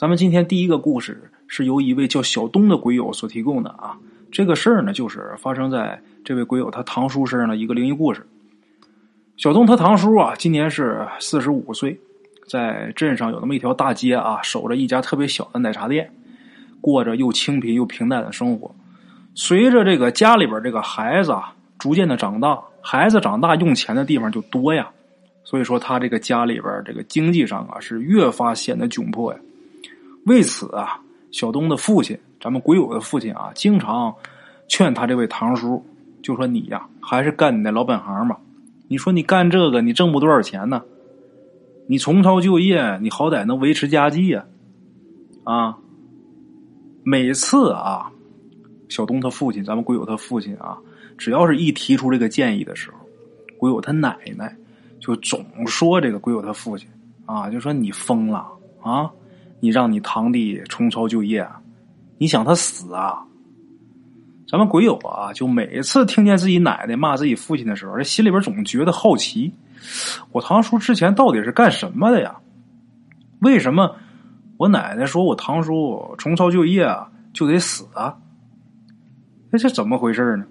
咱们今天第一个故事是由一位叫小东的鬼友所提供的啊。这个事儿呢，就是发生在这位鬼友他堂叔身上的一个灵异故事。小东他堂叔啊，今年是四十五岁，在镇上有那么一条大街啊，守着一家特别小的奶茶店，过着又清贫又平淡的生活。随着这个家里边这个孩子啊逐渐的长大，孩子长大用钱的地方就多呀，所以说他这个家里边这个经济上啊是越发显得窘迫呀。为此啊，小东的父亲，咱们鬼友的父亲啊，经常劝他这位堂叔，就说你呀，还是干你的老本行吧。你说你干这个，你挣不多少钱呢？你重操旧业，你好歹能维持家计呀。啊，每次啊，小东他父亲，咱们鬼友他父亲啊，只要是一提出这个建议的时候，鬼友他奶奶就总说这个鬼友他父亲啊，就说你疯了啊。你让你堂弟重操旧业，你想他死啊？咱们鬼友啊，就每次听见自己奶奶骂自己父亲的时候，这心里边总觉得好奇：我堂叔之前到底是干什么的呀？为什么我奶奶说我堂叔重操旧业啊就得死啊？那这怎么回事呢？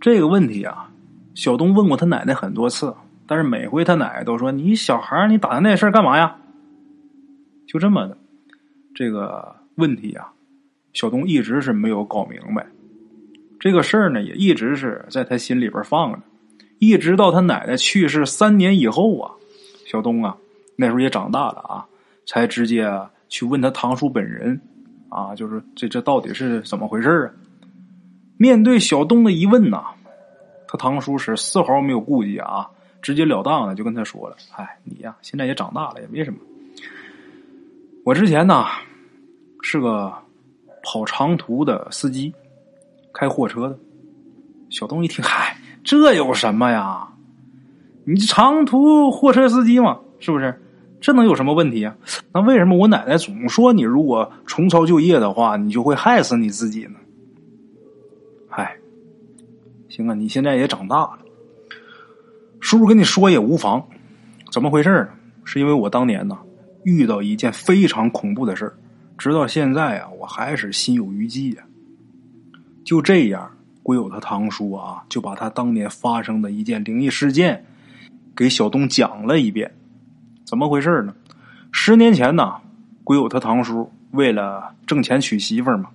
这个问题啊，小东问过他奶奶很多次，但是每回他奶奶都说：“你小孩你打听那事干嘛呀？”就这么的。这个问题啊，小东一直是没有搞明白。这个事儿呢，也一直是在他心里边放着，一直到他奶奶去世三年以后啊，小东啊那时候也长大了啊，才直接去问他堂叔本人啊，就是这这到底是怎么回事啊？面对小东的疑问呐，他堂叔是丝毫没有顾忌啊，直截了当的就跟他说了：“哎，你呀，现在也长大了，也没什么。”我之前呢是个跑长途的司机，开货车的。小东一听，嗨，这有什么呀？你长途货车司机嘛，是不是？这能有什么问题啊？那为什么我奶奶总说你如果重操旧业的话，你就会害死你自己呢？嗨，行啊，你现在也长大了，叔叔跟你说也无妨。怎么回事呢？是因为我当年呢。遇到一件非常恐怖的事儿，直到现在啊，我还是心有余悸呀。就这样，鬼友他堂叔啊，就把他当年发生的一件灵异事件给小东讲了一遍。怎么回事呢？十年前呢，鬼友他堂叔为了挣钱娶媳妇儿嘛，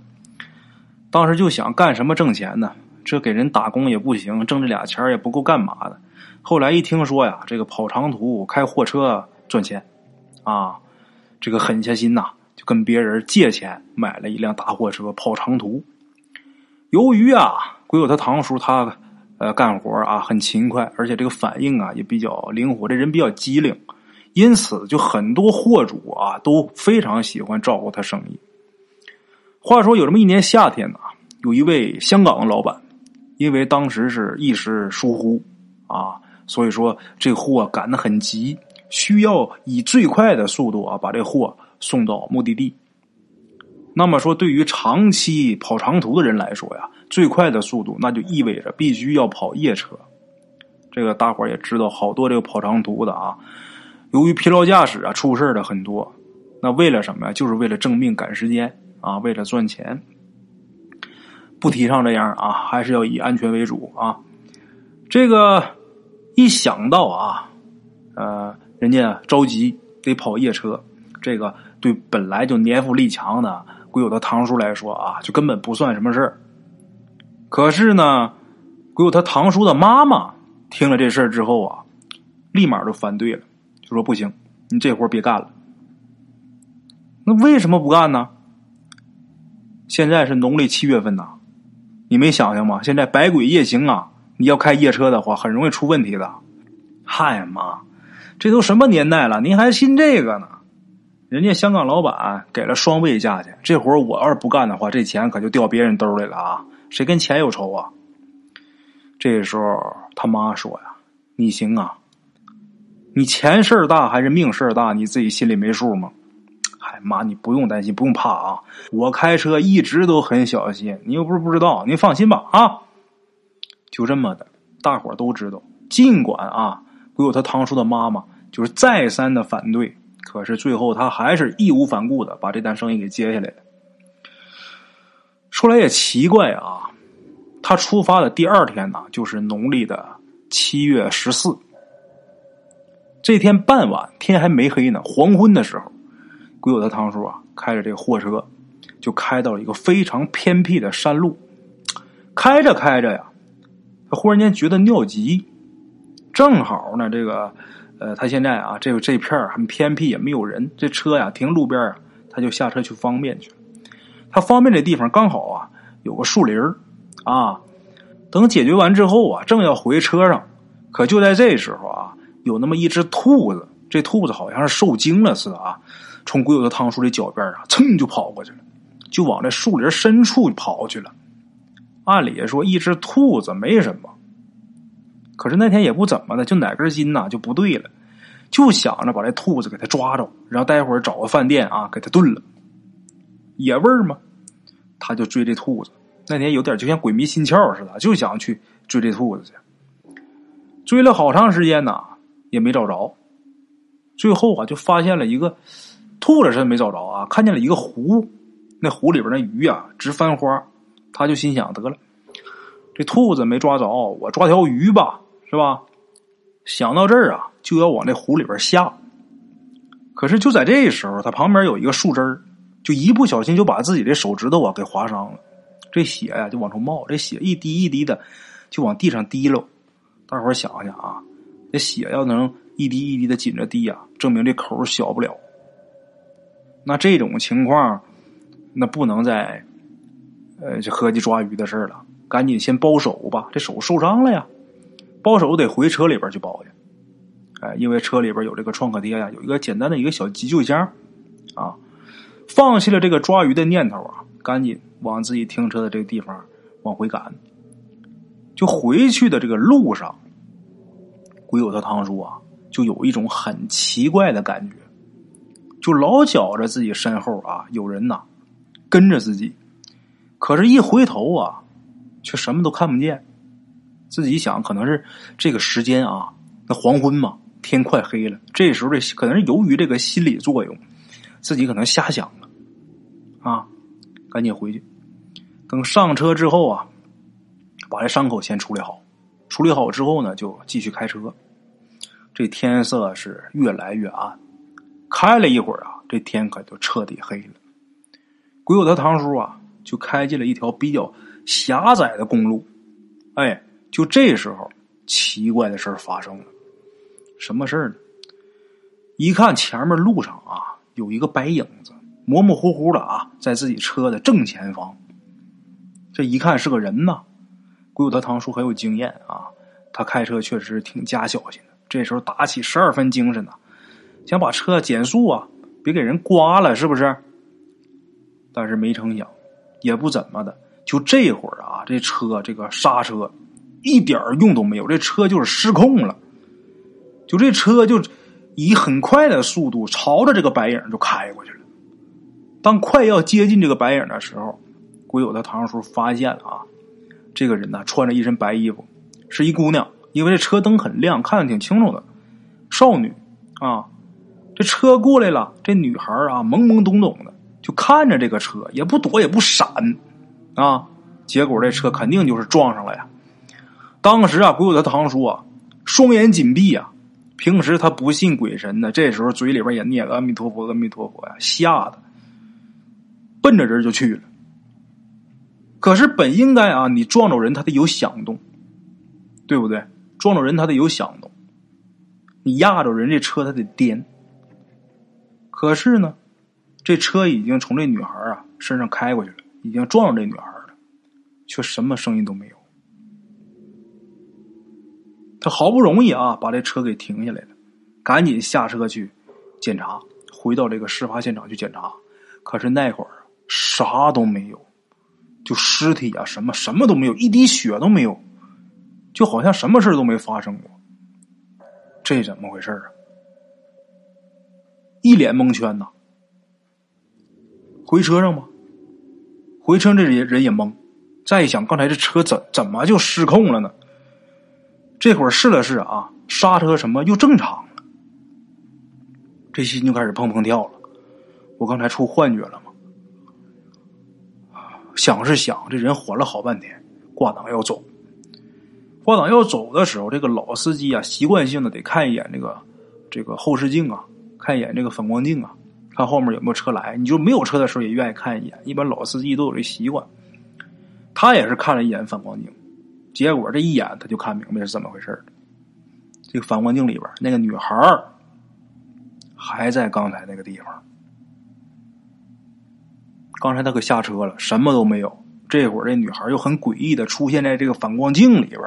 当时就想干什么挣钱呢？这给人打工也不行，挣这俩钱也不够干嘛的。后来一听说呀，这个跑长途开货车赚钱。啊，这个狠下心呐，跟别人借钱买了一辆大货车跑长途。由于啊，鬼友他堂叔他呃干活啊很勤快，而且这个反应啊也比较灵活，这人比较机灵，因此就很多货主啊都非常喜欢照顾他生意。话说有这么一年夏天呢，有一位香港的老板，因为当时是一时疏忽啊，所以说这货赶得很急。需要以最快的速度啊，把这货送到目的地。那么说，对于长期跑长途的人来说呀，最快的速度那就意味着必须要跑夜车。这个大伙也知道，好多这个跑长途的啊，由于疲劳驾驶啊，出事的很多。那为了什么呀？就是为了挣命赶时间啊，为了赚钱。不提倡这样啊，还是要以安全为主啊。这个一想到啊，呃。人家着急得跑夜车，这个对本来就年富力强的鬼友的堂叔来说啊，就根本不算什么事儿。可是呢，鬼友他堂叔的妈妈听了这事儿之后啊，立马就反对了，就说：“不行，你这活别干了。”那为什么不干呢？现在是农历七月份呐，你没想想吗？现在百鬼夜行啊，你要开夜车的话，很容易出问题的。嗨妈！这都什么年代了，您还信这个呢？人家香港老板给了双倍价钱，这活我要是不干的话，这钱可就掉别人兜里了啊！谁跟钱有仇啊？这时候他妈说呀：“你行啊，你钱事儿大还是命事儿大？你自己心里没数吗？”嗨，妈，你不用担心，不用怕啊！我开车一直都很小心，你又不是不知道，您放心吧啊！就这么的，大伙都知道，尽管啊。鬼友他堂叔的妈妈就是再三的反对，可是最后他还是义无反顾的把这单生意给接下来了。说来也奇怪啊，他出发的第二天呢，就是农历的七月十四。这天傍晚，天还没黑呢，黄昏的时候，鬼友的堂叔啊，开着这个货车，就开到了一个非常偏僻的山路。开着开着呀，他忽然间觉得尿急，正好呢，这个呃，他现在啊，这个这片很偏僻，也没有人，这车呀停路边啊，他就下车去方便去了。他方便的地方刚好啊，有个树林啊。等解决完之后啊，正要回车上，可就在这时候啊。有那么一只兔子，这兔子好像是受惊了似的啊，从鬼友的汤叔的脚边啊，噌就跑过去了，就往这树林深处跑去了。按理说一只兔子没什么，可是那天也不怎么的，就哪根筋呐就不对了，就想着把这兔子给他抓着，然后待会儿找个饭店啊给他炖了，野味儿嘛。他就追这兔子，那天有点就像鬼迷心窍似的，就想去追这兔子去，追了好长时间呐。也没找着，最后啊，就发现了一个兔子，是没找着啊，看见了一个湖，那湖里边那鱼啊直翻花，他就心想得了，这兔子没抓着，我抓条鱼吧，是吧？想到这儿啊，就要往那湖里边下，可是就在这时候，他旁边有一个树枝儿，就一不小心就把自己的手指头啊给划伤了，这血呀就往出冒，这血一滴一滴的就往地上滴溜，大伙儿想想啊。这血要能一滴一滴的紧着滴呀，证明这口小不了。那这种情况，那不能再，呃，就合计抓鱼的事了。赶紧先包手吧，这手受伤了呀，包手得回车里边去包去。哎，因为车里边有这个创可贴呀，有一个简单的一个小急救箱啊。放弃了这个抓鱼的念头啊，赶紧往自己停车的这个地方往回赶。就回去的这个路上。鬼友他堂叔啊，就有一种很奇怪的感觉，就老觉着自己身后啊有人呐跟着自己，可是，一回头啊，却什么都看不见。自己想，可能是这个时间啊，那黄昏嘛，天快黑了。这时候，这可能是由于这个心理作用，自己可能瞎想了啊，赶紧回去。等上车之后啊，把这伤口先处理好。处理好之后呢，就继续开车。这天色是越来越暗，开了一会儿啊，这天可就彻底黑了。鬼友他堂叔啊，就开进了一条比较狭窄的公路。哎，就这时候，奇怪的事发生了。什么事呢？一看前面路上啊，有一个白影子，模模糊糊的啊，在自己车的正前方。这一看是个人呐。鬼友他堂叔很有经验啊，他开车确实挺加小心的。这时候打起十二分精神呢，想把车减速啊，别给人刮了，是不是？但是没成想，也不怎么的。就这会儿啊，这车这个刹车一点用都没有，这车就是失控了。就这车就以很快的速度朝着这个白影就开过去了。当快要接近这个白影的时候，鬼友的堂叔发现了啊。这个人呢，穿着一身白衣服，是一姑娘。因为这车灯很亮，看得挺清楚的，少女啊。这车过来了，这女孩啊，懵懵懂懂的就看着这个车，也不躲也不闪啊。结果这车肯定就是撞上了呀。当时啊，鬼友的堂叔啊，双眼紧闭啊。平时他不信鬼神的，这时候嘴里边也念阿弥陀佛，阿弥陀佛呀，吓得奔着人就去了。可是本应该啊，你撞着人他得有响动，对不对？撞着人他得有响动，你压着人这车他得颠。可是呢，这车已经从这女孩啊身上开过去了，已经撞着这女孩了，却什么声音都没有。他好不容易啊把这车给停下来了，赶紧下车去检查，回到这个事发现场去检查。可是那会儿啥都没有。就尸体啊，什么什么都没有，一滴血都没有，就好像什么事都没发生过。这怎么回事啊？一脸蒙圈呐。回车上吧，回车这人人也懵。再一想，刚才这车怎怎么就失控了呢？这会儿试了试啊，刹车什么又正常了。这心就开始砰砰跳了。我刚才出幻觉了吗？想是想，这人缓了好半天，挂档要走。挂档要走的时候，这个老司机啊，习惯性的得看一眼这个这个后视镜啊，看一眼这个反光镜啊，看后面有没有车来。你就没有车的时候也愿意看一眼，一般老司机都有这习惯。他也是看了一眼反光镜，结果这一眼他就看明白是怎么回事这个反光镜里边那个女孩还在刚才那个地方。刚才他可下车了，什么都没有。这会儿这女孩又很诡异的出现在这个反光镜里边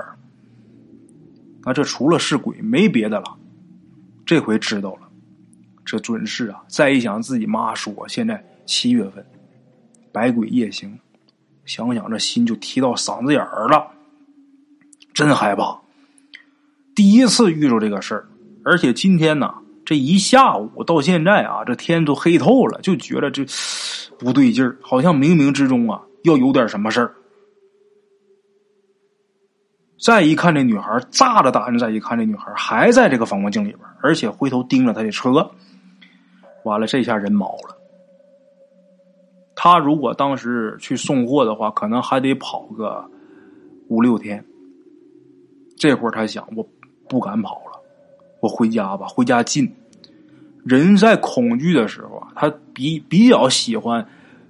那这除了是鬼没别的了。这回知道了，这准是啊！再一想自己妈说现在七月份，百鬼夜行，想想这心就提到嗓子眼儿了，真害怕。第一次遇着这个事儿，而且今天呢，这一下午到现在啊，这天都黑透了，就觉得这不对劲儿，好像冥冥之中啊要有点什么事儿。再一看这女孩，炸着胆子再一看这女孩还在这个反光镜里边，而且回头盯着他的车。完了，这下人毛了。他如果当时去送货的话，可能还得跑个五六天。这会儿他想，我不敢跑了，我回家吧，回家近。人在恐惧的时候啊，他比比较喜欢，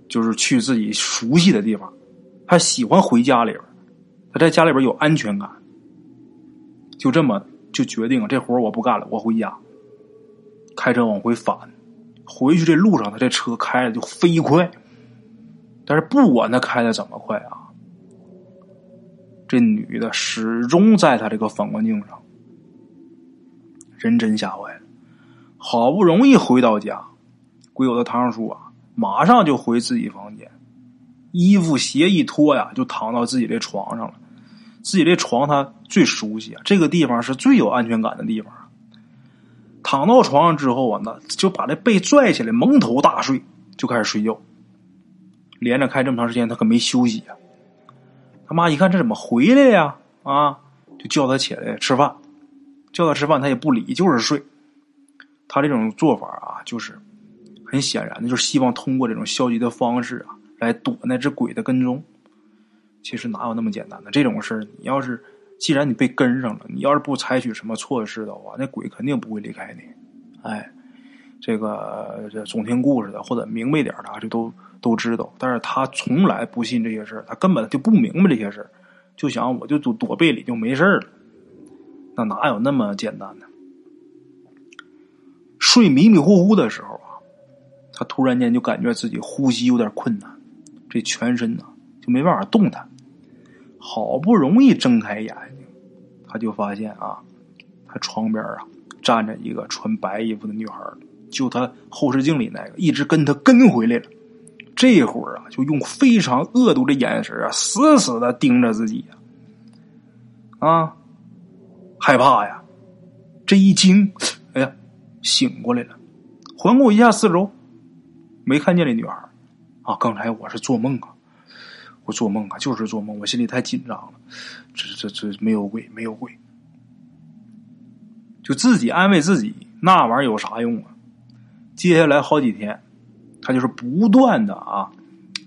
就是去自己熟悉的地方，他喜欢回家里边。他在家里边有安全感，就这么就决定这活我不干了，我回家。开车往回返，回去这路上他这车开的就飞快，但是不管他开的怎么快啊，这女的始终在他这个反光镜上，人真吓坏了。好不容易回到家，鬼友的堂叔啊，马上就回自己房间。衣服鞋一脱呀，就躺到自己的床上了。自己这床他最熟悉啊，这个地方是最有安全感的地方。躺到床上之后啊，那就把这被拽起来，蒙头大睡，就开始睡觉。连着开这么长时间，他可没休息啊。他妈一看这怎么回来呀？啊，就叫他起来吃饭。叫他吃饭，他也不理，就是睡。他这种做法啊，就是很显然的，就是希望通过这种消极的方式啊。来躲那只鬼的跟踪，其实哪有那么简单的这种事儿？你要是既然你被跟上了，你要是不采取什么措施的话，那鬼肯定不会离开你。哎，这个这总听故事的或者明白点的，就都都知道。但是他从来不信这些事儿，他根本就不明白这些事儿，就想我就躲躲被里就没事了。那哪有那么简单的？睡迷迷糊糊的时候啊，他突然间就感觉自己呼吸有点困难。这全身呢就没办法动弹，好不容易睁开眼睛，他就发现啊，他床边啊站着一个穿白衣服的女孩，就他后视镜里那个，一直跟他跟回来了。这会儿啊，就用非常恶毒的眼神啊，死死的盯着自己呀，啊，害怕呀，这一惊，哎呀，醒过来了，环顾一下四周，没看见这女孩。啊，刚才我是做梦啊，我做梦啊，就是做梦，我心里太紧张了。这这这没有鬼，没有鬼，就自己安慰自己，那玩意儿有啥用啊？接下来好几天，他就是不断的啊，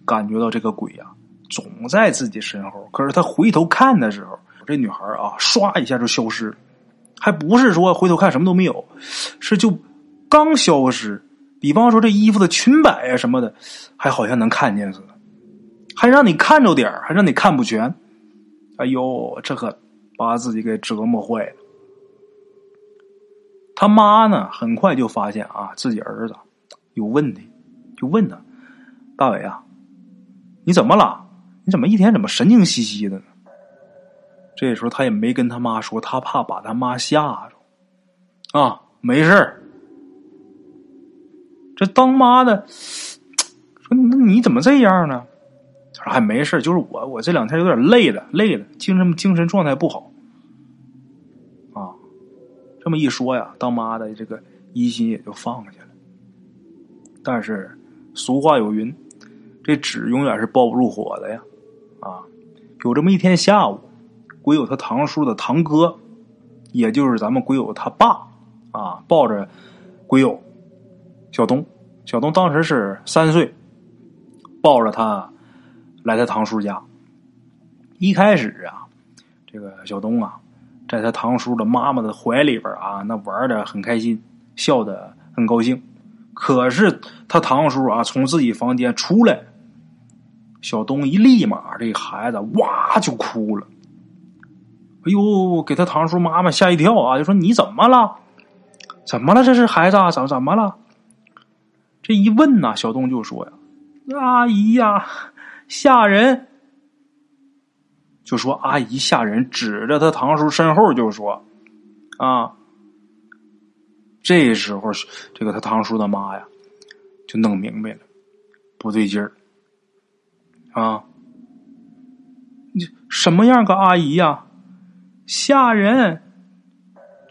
感觉到这个鬼啊总在自己身后。可是他回头看的时候，这女孩啊唰一下就消失，还不是说回头看什么都没有，是就刚消失。比方说这衣服的裙摆呀什么的，还好像能看见似的，还让你看着点还让你看不全。哎呦，这可把自己给折磨坏了。他妈呢，很快就发现啊自己儿子有问题，就问他：“大伟啊，你怎么了？你怎么一天怎么神经兮兮的呢？”这时候他也没跟他妈说，他怕把他妈吓着。啊，没事儿。这当妈的说：“那你怎么这样呢？”他说：“还没事就是我我这两天有点累了，累了，精神精神状态不好。”啊，这么一说呀，当妈的这个疑心也就放下了。但是俗话有云：“这纸永远是包不住火的呀。”啊，有这么一天下午，鬼友他堂叔的堂哥，也就是咱们鬼友他爸啊，抱着鬼友。小东，小东当时是三岁，抱着他来他堂叔家。一开始啊，这个小东啊，在他堂叔的妈妈的怀里边啊，那玩的很开心，笑的很高兴。可是他堂叔啊，从自己房间出来，小东一立马，这孩子哇就哭了。哎呦，给他堂叔妈妈吓一跳啊！就说你怎么了？怎么了？这是孩子啊？怎怎么了？这一问呢，小东就说呀：“阿姨呀，吓人！”就说阿姨吓人，指着他堂叔身后就说：“啊！”这时候，这个他堂叔的妈呀，就弄明白了，不对劲儿啊！你什么样个阿姨呀？吓人，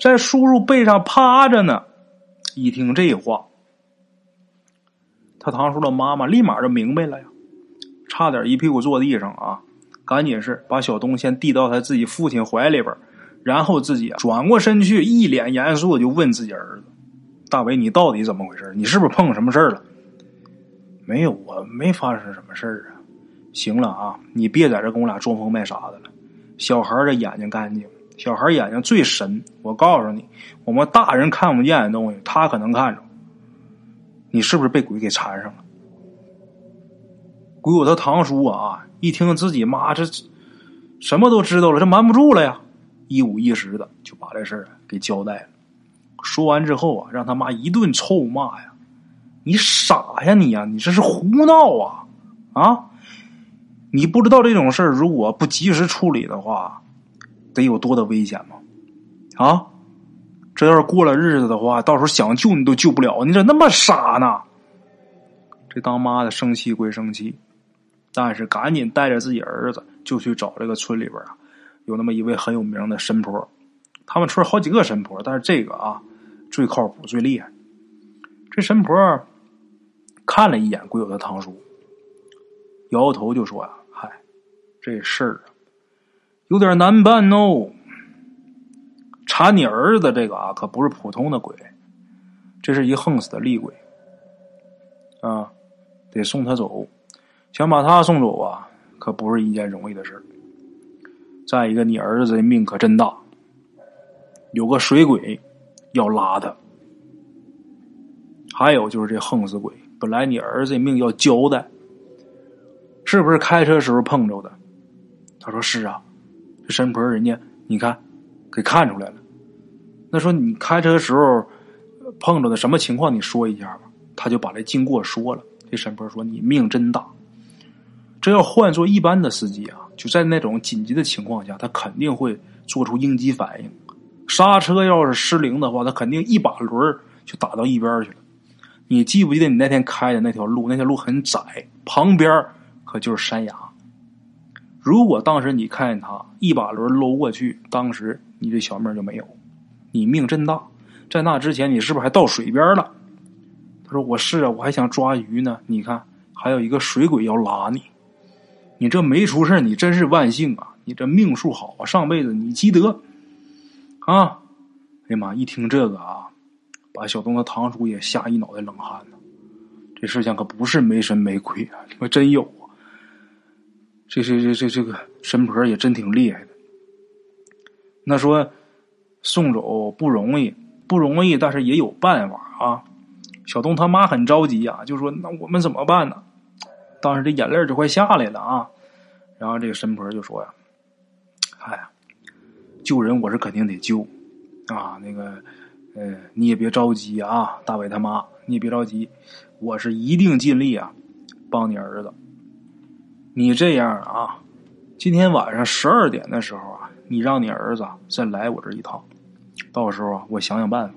在叔叔背上趴着呢。一听这话，他堂叔的妈妈立马就明白了呀，差点一屁股坐地上啊！赶紧是把小东先递到他自己父亲怀里边，然后自己转过身去，一脸严肃就问自己儿子：“大伟，你到底怎么回事？你是不是碰什么事儿了？”“没有，我没发生什么事儿啊。”“行了啊，你别在这跟我俩装疯卖傻的了。”小孩的眼睛干净，小孩眼睛最神。我告诉你，我们大人看不见的东西，他可能看着。你是不是被鬼给缠上了？鬼友他堂叔啊，一听自己妈这什么都知道了，这瞒不住了呀，一五一十的就把这事儿给交代了。说完之后啊，让他妈一顿臭骂呀：“你傻呀你呀，你这是胡闹啊啊！”你不知道这种事儿，如果不及时处理的话，得有多的危险吗？啊，这要是过了日子的话，到时候想救你都救不了。你咋那么傻呢？这当妈的生气归生气，但是赶紧带着自己儿子就去找这个村里边啊，有那么一位很有名的神婆。他们村好几个神婆，但是这个啊最靠谱、最厉害。这神婆看了一眼鬼友的堂叔，摇摇头就说呀。这事儿有点难办哦。查你儿子这个啊，可不是普通的鬼，这是一横死的厉鬼啊，得送他走。想把他送走啊，可不是一件容易的事儿。再一个，你儿子的命可真大，有个水鬼要拉他。还有就是这横死鬼，本来你儿子的命要交代，是不是开车时候碰着的？他说：“是啊，这神婆人家你看，给看出来了。那说你开车时候碰着的什么情况？你说一下吧。”他就把这经过说了。这神婆说：“你命真大。这要换做一般的司机啊，就在那种紧急的情况下，他肯定会做出应激反应。刹车要是失灵的话，他肯定一把轮就打到一边去了。你记不记得你那天开的那条路？那条路很窄，旁边可就是山崖。”如果当时你看见他一把轮搂过去，当时你这小命就没有。你命真大，在那之前你是不是还到水边了？他说：“我是啊，我还想抓鱼呢。你看，还有一个水鬼要拉你，你这没出事你真是万幸啊！你这命数好啊，上辈子你积德啊！”哎呀妈！一听这个啊，把小东的堂叔也吓一脑袋冷汗呢。这事情可不是没神没鬼啊，他妈真有啊。这这这这这个神婆也真挺厉害的。那说送走不容易，不容易，但是也有办法啊。小东他妈很着急啊，就说：“那我们怎么办呢？”当时这眼泪就快下来了啊。然后这个神婆就说：“呀，哎呀，救人我是肯定得救啊。那个，呃，你也别着急啊，大伟他妈，你也别着急，我是一定尽力啊，帮你儿子。”你这样啊，今天晚上十二点的时候啊，你让你儿子再来我这一趟，到时候啊，我想想办法。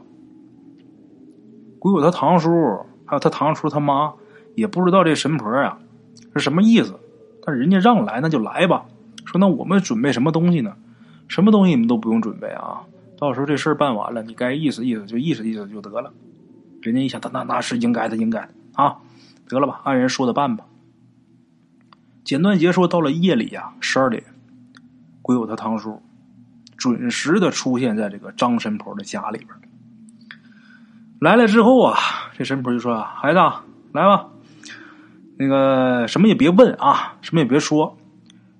鬼友他堂叔还有他堂叔他妈也不知道这神婆呀是什么意思，但人家让来那就来吧。说那我们准备什么东西呢？什么东西你们都不用准备啊，到时候这事儿办完了，你该意思意思就意思意思就得了。人家一想，那那那是应该的，应该的啊，得了吧，按人说的办吧。简短结束，到了夜里呀，十二点，鬼友他堂叔准时的出现在这个张神婆的家里边。来了之后啊，这神婆就说啊：“孩子，来吧，那个什么也别问啊，什么也别说，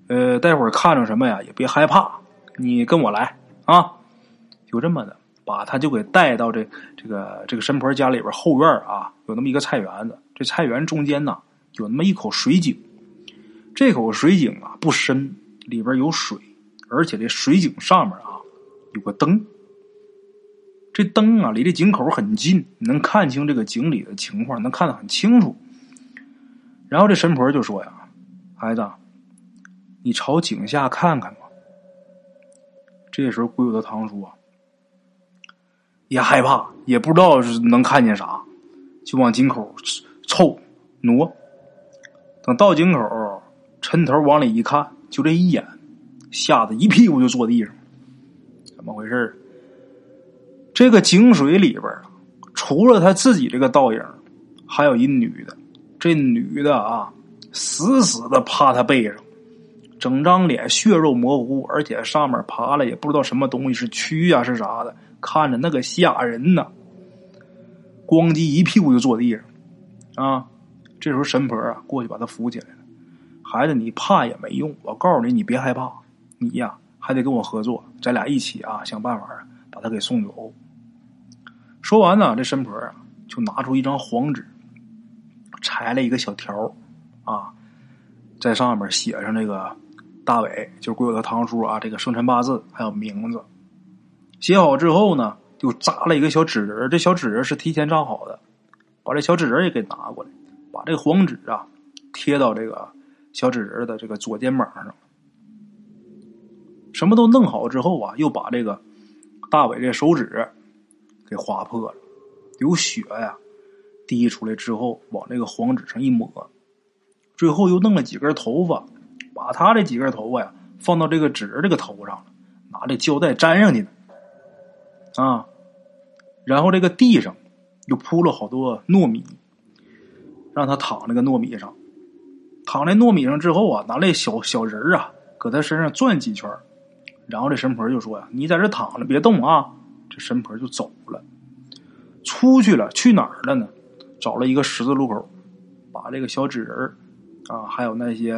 呃，待会儿看着什么呀，也别害怕，你跟我来啊。”就这么的，把他就给带到这这个这个神婆家里边后院啊，有那么一个菜园子，这菜园中间呢有那么一口水井，这口水井啊不深，里边有水，而且这水井上面啊有个灯。这灯啊，离这井口很近，能看清这个井里的情况，能看得很清楚。然后这神婆就说呀：“孩子，你朝井下看看吧。”这时候，鬼友的堂叔啊，也害怕，也不知道是能看见啥，就往井口凑挪。等到井口，抻头往里一看，就这一眼，吓得一屁股就坐地上。怎么回事这个井水里边除了他自己这个倒影，还有一女的。这女的啊，死死的趴他背上，整张脸血肉模糊，而且上面爬了也不知道什么东西，是蛆啊是啥的，看着那个吓人呐。咣叽一屁股就坐地上，啊！这时候神婆啊过去把他扶起来了。孩子，你怕也没用，我告诉你，你别害怕，你呀还得跟我合作，咱俩一起啊想办法把他给送走。说完呢，这神婆啊就拿出一张黄纸，裁了一个小条啊，在上面写上这个大伟，就是归我的堂叔啊，这个生辰八字还有名字。写好之后呢，就扎了一个小纸人，这小纸人是提前扎好的，把这小纸人也给拿过来，把这个黄纸啊贴到这个小纸人的这个左肩膀上。什么都弄好之后啊，又把这个大伟这手指。给划破了，流血呀，滴出来之后往这个黄纸上一抹，最后又弄了几根头发，把他这几根头发呀放到这个纸这个头上了，拿这胶带粘上去的，啊，然后这个地上又铺了好多糯米，让他躺那个糯米上，躺在糯米上之后啊，拿那小小人啊搁他身上转几圈，然后这神婆就说呀：“你在这躺着别动啊。”这神婆就走了，出去了，去哪儿了呢？找了一个十字路口，把这个小纸人啊，还有那些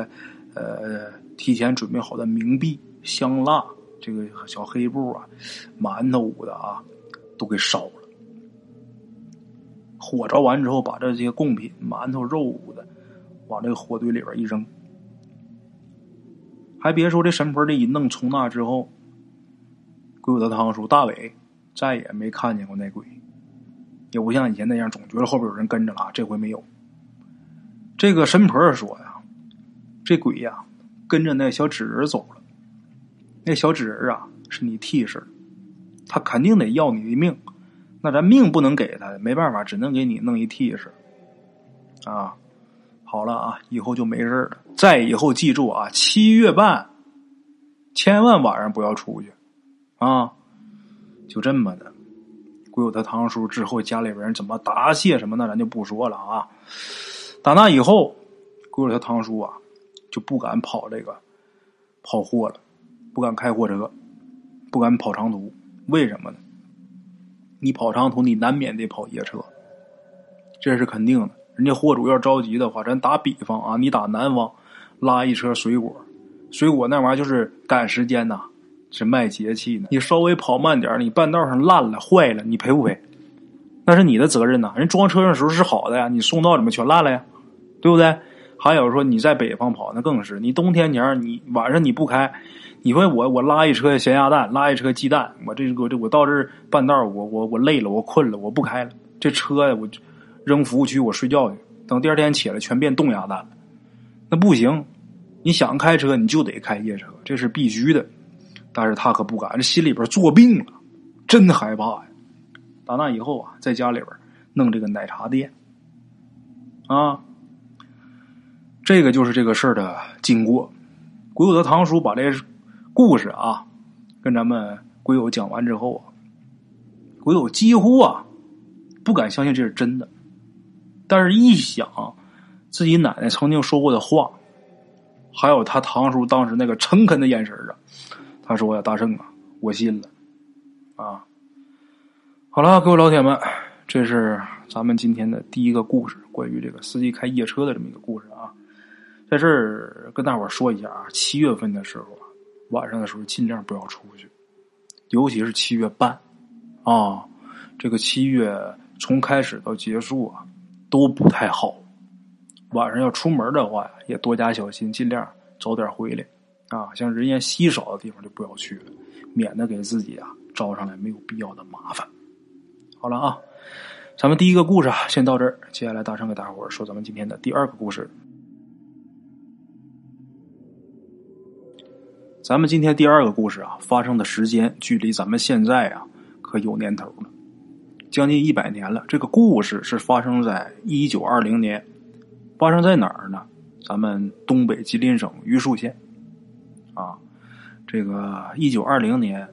呃提前准备好的冥币、香蜡、这个小黑布啊、馒头捂的啊，都给烧了。火着完之后，把这些贡品、馒头、肉捂的往这个火堆里边一扔。还别说，这神婆这一弄，从那之后，鬼谷子堂叔大伟。再也没看见过那鬼，也不像以前那样，总觉得后边有人跟着了。这回没有。这个神婆说呀：“这鬼呀，跟着那小纸人走了。那小纸人啊，是你替身，他肯定得要你的命。那咱命不能给他，没办法，只能给你弄一替身。啊，好了啊，以后就没事了。再以后记住啊，七月半，千万晚上不要出去啊。”就这么的，归有他堂叔之后，家里边人怎么答谢什么的，咱就不说了啊。打那以后，归有他堂叔啊，就不敢跑这个跑货了，不敢开货车，不敢跑长途。为什么呢？你跑长途，你难免得跑夜车，这是肯定的。人家货主要着急的话，咱打比方啊，你打南方拉一车水果，水果那玩意儿就是赶时间呐。是卖节气呢，你稍微跑慢点你半道上烂了坏了，你赔不赔？那是你的责任呐。人装车上时候是好的呀，你送到怎么全烂了呀？对不对？还有说你在北方跑，那更是。你冬天前你晚上你不开，你说我我拉一车咸鸭蛋，拉一车鸡蛋，我这个这我到这半道我我我累了，我困了，我不开了，这车呀我扔服务区我睡觉去，等第二天起来全变冻鸭蛋了，那不行。你想开车你就得开夜车，这是必须的。但是他可不敢，这心里边作病了，真害怕呀！打那以后啊，在家里边弄这个奶茶店，啊，这个就是这个事儿的经过。鬼友的堂叔把这故事啊，跟咱们鬼友讲完之后啊，鬼友几乎啊不敢相信这是真的，但是一想自己奶奶曾经说过的话，还有他堂叔当时那个诚恳的眼神啊。他说呀：“大圣啊，我信了，啊，好了，各位老铁们，这是咱们今天的第一个故事，关于这个司机开夜车的这么一个故事啊。在这儿跟大伙说一下啊，七月份的时候啊，晚上的时候尽量不要出去，尤其是七月半啊，这个七月从开始到结束啊都不太好。晚上要出门的话，也多加小心，尽量早点回来啊。像人烟稀少的地方就不要去了，免得给自己啊招上来没有必要的麻烦。好了啊，咱们第一个故事啊先到这儿，接下来大声给大伙儿说咱们今天的第二个故事。咱们今天第二个故事啊，发生的时间距离咱们现在啊可有年头了，将近一百年了。这个故事是发生在一九二零年，发生在哪儿呢？咱们东北吉林省榆树县。这个一九二零年，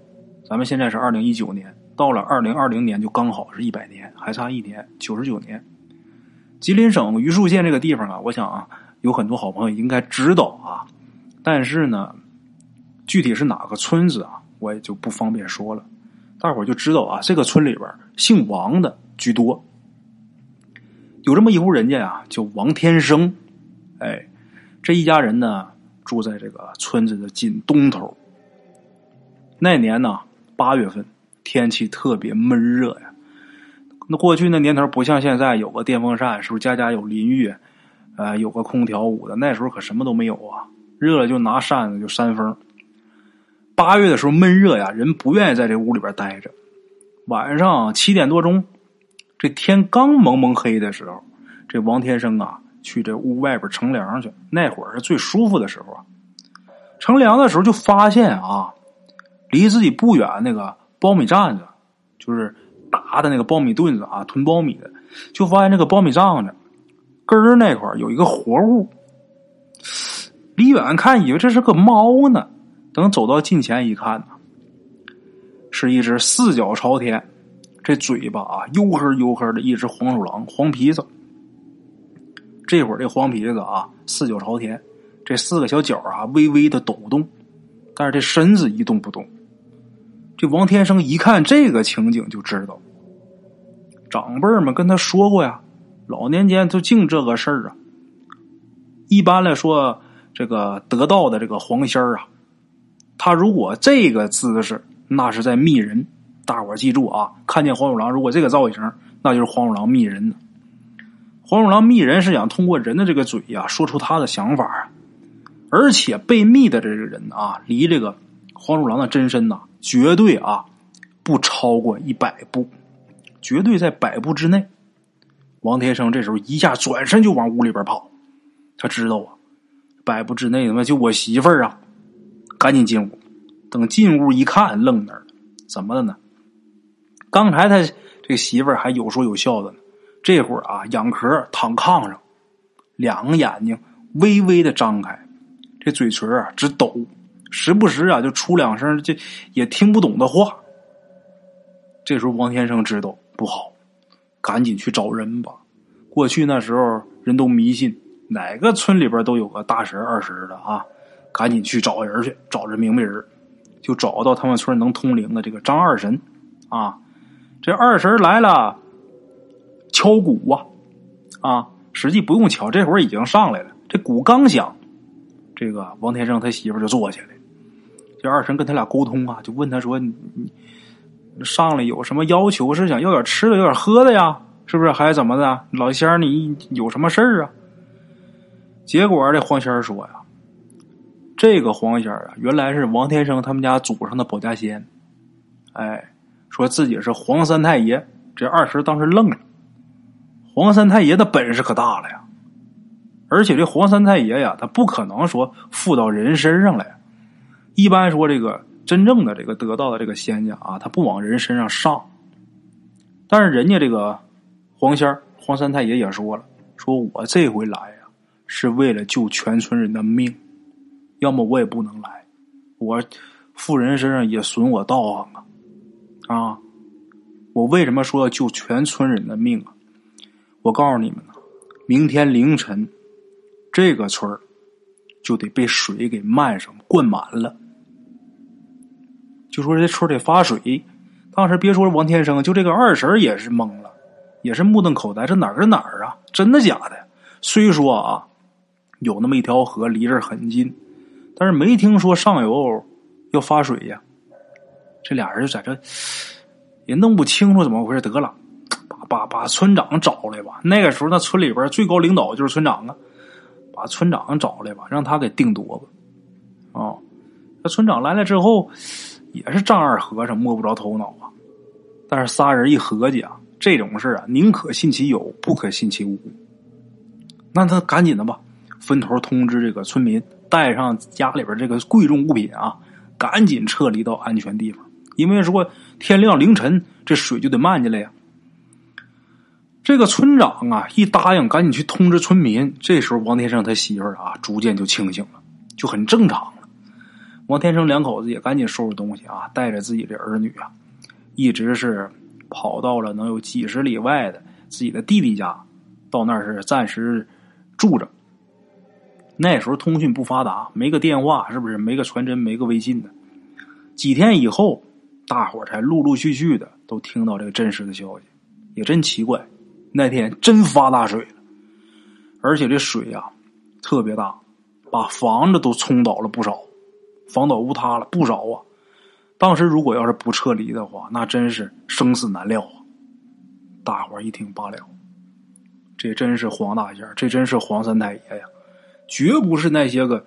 咱们现在是二零一九年，到了二零二零年就刚好是一百年，还差一年，九十九年。吉林省榆树县这个地方啊，我想啊，有很多好朋友应该知道啊，但是呢。具体是哪个村子啊？我也就不方便说了。大伙儿就知道啊，这个村里边姓王的居多。有这么一户人家呀，叫王天生。哎，这一家人呢，住在这个村子的近东头。那年呢，八月份，天气特别闷热呀。那过去那年头不像现在有个电风扇，是不是家家有淋浴？呃，有个空调捂的。那时候可什么都没有啊，热了就拿扇子就扇风。八月的时候闷热呀，人不愿意在这屋里边待着。晚上七点多钟，这天刚蒙蒙黑的时候，这王天生啊去这屋外边乘凉去。那会儿是最舒服的时候啊。乘凉的时候就发现啊，离自己不远那个苞米站子，就是打的那个苞米墩子啊，囤苞米的，就发现那个苞米帐子根儿那块有一个活物。离远看以为这是个猫呢。等走到近前一看呢，是一只四脚朝天，这嘴巴啊黝黑黝黑的一只黄鼠狼，黄皮子。这会儿这黄皮子啊四脚朝天，这四个小脚啊微微的抖动，但是这身子一动不动。这王天生一看这个情景就知道，长辈们跟他说过呀，老年间就净这个事儿啊。一般来说，这个得道的这个黄仙儿啊。他如果这个姿势，那是在密人。大伙记住啊，看见黄鼠狼，如果这个造型，那就是黄鼠狼密人呢。黄鼠狼密人是想通过人的这个嘴呀，说出他的想法。而且被密的这个人啊，离这个黄鼠狼的真身呐，绝对啊不超过一百步，绝对在百步之内。王天生这时候一下转身就往屋里边跑，他知道啊，百步之内他妈就我媳妇儿啊。赶紧进屋，等进屋一看，愣那儿了。怎么的呢？刚才他这媳妇儿还有说有笑的呢，这会儿啊，仰壳躺炕上，两个眼睛微微的张开，这嘴唇啊直抖，时不时啊就出两声这也听不懂的话。这时候王天生知道不好，赶紧去找人吧。过去那时候人都迷信，哪个村里边都有个大神二神的啊。赶紧去找人去，找这明白人，就找到他们村能通灵的这个张二神，啊，这二神来了，敲鼓啊，啊，实际不用敲，这会儿已经上来了。这鼓刚响，这个王天生他媳妇就坐下来，这二神跟他俩沟通啊，就问他说：“你你上来有什么要求？是想要点吃的，要点喝的呀？是不是？还是怎么的？老仙儿，你有什么事儿啊？”结果这黄仙儿说呀。这个黄仙儿啊，原来是王天生他们家祖上的保家仙，哎，说自己是黄三太爷。这二婶当时愣了，黄三太爷的本事可大了呀！而且这黄三太爷呀，他不可能说附到人身上来。一般说这个真正的这个得道的这个仙家啊，他不往人身上上。但是人家这个黄仙黄三太爷也说了，说我这回来呀，是为了救全村人的命。要么我也不能来，我富人身上也损我道行啊！啊，我为什么说要救全村人的命啊？我告诉你们呢，明天凌晨这个村就得被水给漫上灌满了。就说这村里发水，当时别说王天生，就这个二婶也是懵了。也是目瞪口呆，这哪儿跟哪儿啊？真的假的？虽说啊，有那么一条河离这儿很近，但是没听说上游要发水呀。这俩人就在这也弄不清楚怎么回事，得了，把把把村长找来吧。那个时候，那村里边最高领导就是村长啊，把村长找来吧，让他给定夺吧。哦，那村长来了之后，也是丈二和尚摸不着头脑啊。但是仨人一合计啊，这种事啊，宁可信其有，不可信其无。那他赶紧的吧，分头通知这个村民，带上家里边这个贵重物品啊，赶紧撤离到安全地方。因为说天亮凌晨，这水就得漫进来呀。这个村长啊，一答应，赶紧去通知村民。这时候，王天生他媳妇儿啊，逐渐就清醒了，就很正常。王天生两口子也赶紧收拾东西啊，带着自己的儿女啊，一直是跑到了能有几十里外的自己的弟弟家，到那儿是暂时住着。那时候通讯不发达，没个电话，是不是？没个传真，没个微信的。几天以后。大伙才陆陆续续的都听到这个真实的消息，也真奇怪，那天真发大水了，而且这水呀特别大，把房子都冲倒了不少，房倒屋塌了不少啊。当时如果要是不撤离的话，那真是生死难料啊。大伙一听罢了，这真是黄大仙这真是黄三太爷呀，绝不是那些个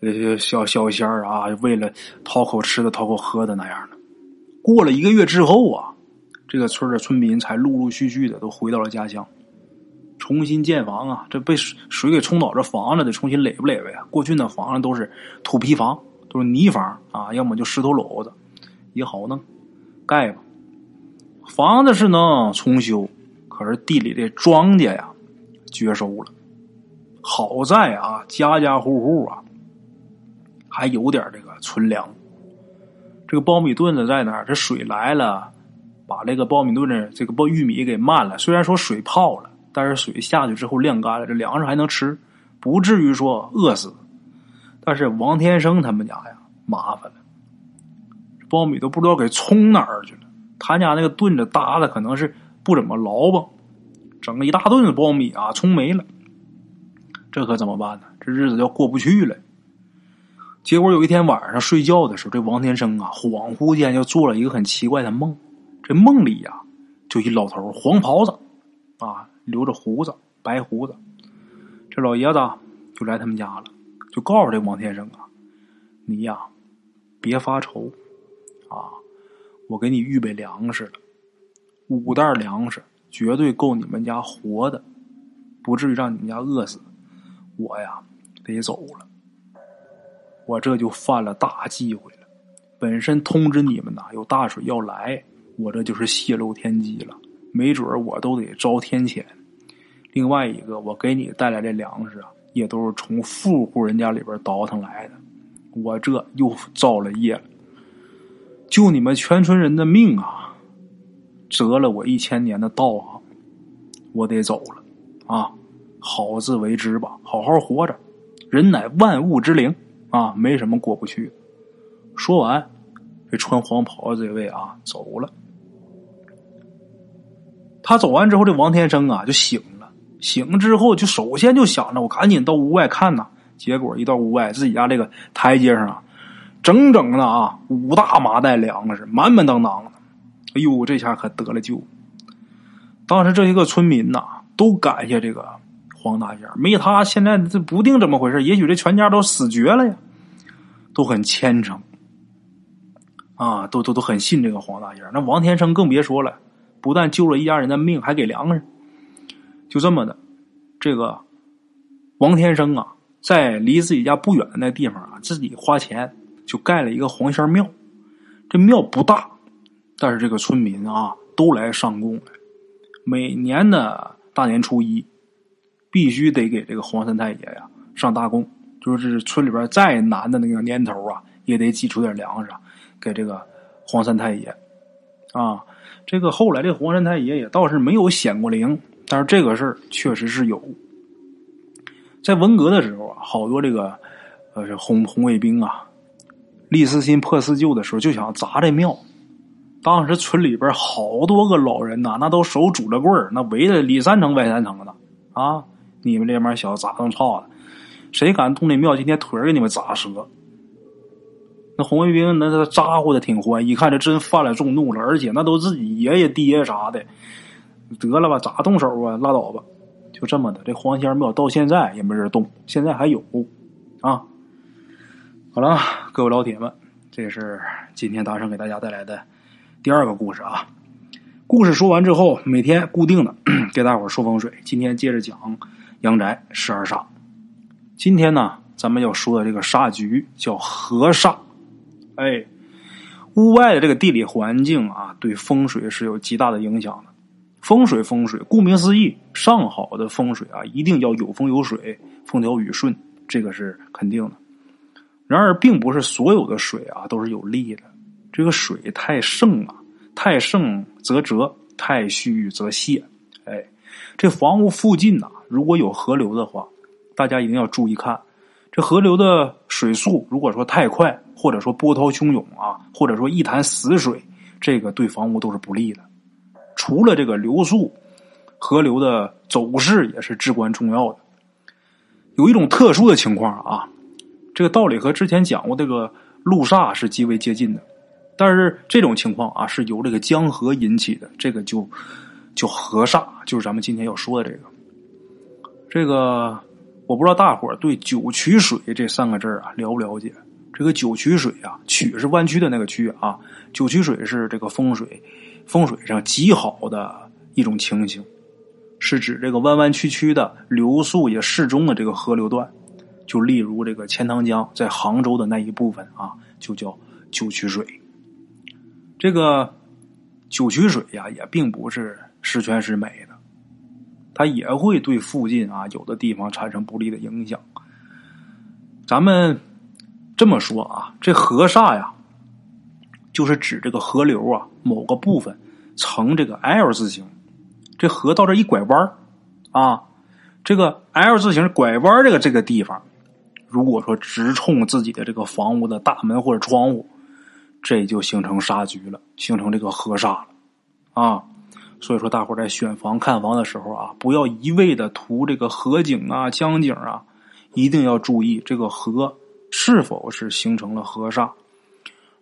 呃小小仙儿啊，为了讨口吃的讨口喝的那样的。过了一个月之后啊，这个村的村民才陆陆续续的都回到了家乡，重新建房啊。这被水给冲倒，这房子得重新垒不垒呗？过去那房子都是土坯房，都是泥房啊，要么就石头篓子，也好弄，盖吧。房子是能重修，可是地里的庄稼呀，绝收了。好在啊，家家户户啊，还有点这个存粮。这个苞米墩子在哪儿？这水来了，把这个苞米墩子这个苞玉米给漫了。虽然说水泡了，但是水下去之后晾干了，这粮食还能吃，不至于说饿死。但是王天生他们家呀，麻烦了，苞米都不知道给冲哪儿去了。他家那个墩子搭的可能是不怎么牢吧，整个一大顿子苞米啊，冲没了。这可怎么办呢？这日子要过不去了。结果有一天晚上睡觉的时候，这王天生啊，恍惚间就做了一个很奇怪的梦。这梦里呀，就一老头黄袍子，啊，留着胡子，白胡子。这老爷子就来他们家了，就告诉这王天生啊：“你呀，别发愁，啊，我给你预备粮食了，五袋粮食绝对够你们家活的，不至于让你们家饿死。我呀，得走了。”我这就犯了大忌讳了。本身通知你们呐，有大水要来，我这就是泄露天机了，没准我都得遭天谴。另外一个，我给你带来的粮食啊，也都是从富户人家里边倒腾来的，我这又造了业了。救你们全村人的命啊，折了我一千年的道行，我得走了啊！好自为之吧，好好活着，人乃万物之灵。啊，没什么过不去的。说完，这穿黄袍的这位啊走了。他走完之后，这王天生啊就醒了。醒之后，就首先就想着我赶紧到屋外看呐。结果一到屋外，自己家这个台阶上啊，整整的啊五大麻袋粮食，满满当当的。哎呦，这下可得了救。当时这些个村民呐，都感谢这个。黄大仙没他，现在这不定怎么回事，也许这全家都死绝了呀，都很虔诚啊，都都都很信这个黄大仙那王天生更别说了，不但救了一家人的命，还给粮食。就这么的，这个王天生啊，在离自己家不远的那地方啊，自己花钱就盖了一个黄仙庙。这庙不大，但是这个村民啊都来上供来，每年的大年初一。必须得给这个黄三太爷呀上大供，就是村里边再难的那个年头啊，也得挤出点粮食给这个黄三太爷。啊，这个后来这黄三太爷也倒是没有显过灵，但是这个事儿确实是有。在文革的时候啊，好多这个呃红红卫兵啊，立四新破四旧的时候就想砸这庙，当时村里边好多个老人呐，那都手拄着棍儿，那围着里三层外三层的啊！你们这帮小子咋这么操的？谁敢动那庙，今天腿儿给你们砸折！那红卫兵那咋呼的挺欢，一看这真犯了众怒了，而且那都自己爷爷爹啥的，得了吧，咋动手啊？拉倒吧，就这么的。这黄仙庙到现在也没人动，现在还有啊。好了，各位老铁们，这是今天大圣给大家带来的第二个故事啊。故事说完之后，每天固定的 给大伙说风水。今天接着讲阳宅十二煞。今天呢，咱们要说的这个煞局叫河煞。哎，屋外的这个地理环境啊，对风水是有极大的影响的。风水，风水，顾名思义，上好的风水啊，一定要有风有水，风调雨顺，这个是肯定的。然而，并不是所有的水啊都是有利的。这个水太盛啊，太盛则折，太虚则泄。哎，这房屋附近呐，如果有河流的话，大家一定要注意看。这河流的水速，如果说太快，或者说波涛汹涌啊，或者说一潭死水，这个对房屋都是不利的。除了这个流速，河流的走势也是至关重要的。有一种特殊的情况啊，这个道理和之前讲过这个路煞是极为接近的，但是这种情况啊是由这个江河引起的，这个就就河煞，就是咱们今天要说的这个，这个。我不知道大伙儿对九曲水这三个字啊了不了解？这个九曲水啊，曲是弯曲的那个曲啊，九曲水是这个风水风水上极好的一种情形，是指这个弯弯曲曲的流速也适中的这个河流段。就例如这个钱塘江在杭州的那一部分啊，就叫九曲水。这个九曲水呀，也并不是十全十美的。它也会对附近啊有的地方产生不利的影响。咱们这么说啊，这河煞呀，就是指这个河流啊某个部分呈这个 L 字形，这河到这一拐弯啊，这个 L 字形拐弯这个这个地方，如果说直冲自己的这个房屋的大门或者窗户，这就形成煞局了，形成这个河煞了啊。所以说，大伙在选房看房的时候啊，不要一味的图这个河景啊、江景啊，一定要注意这个河是否是形成了河煞。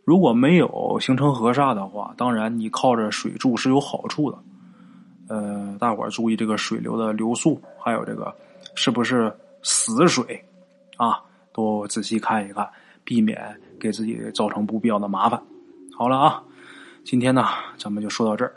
如果没有形成河煞的话，当然你靠着水柱是有好处的。呃，大伙注意这个水流的流速，还有这个是不是死水啊，都仔细看一看，避免给自己造成不必要的麻烦。好了啊，今天呢，咱们就说到这儿。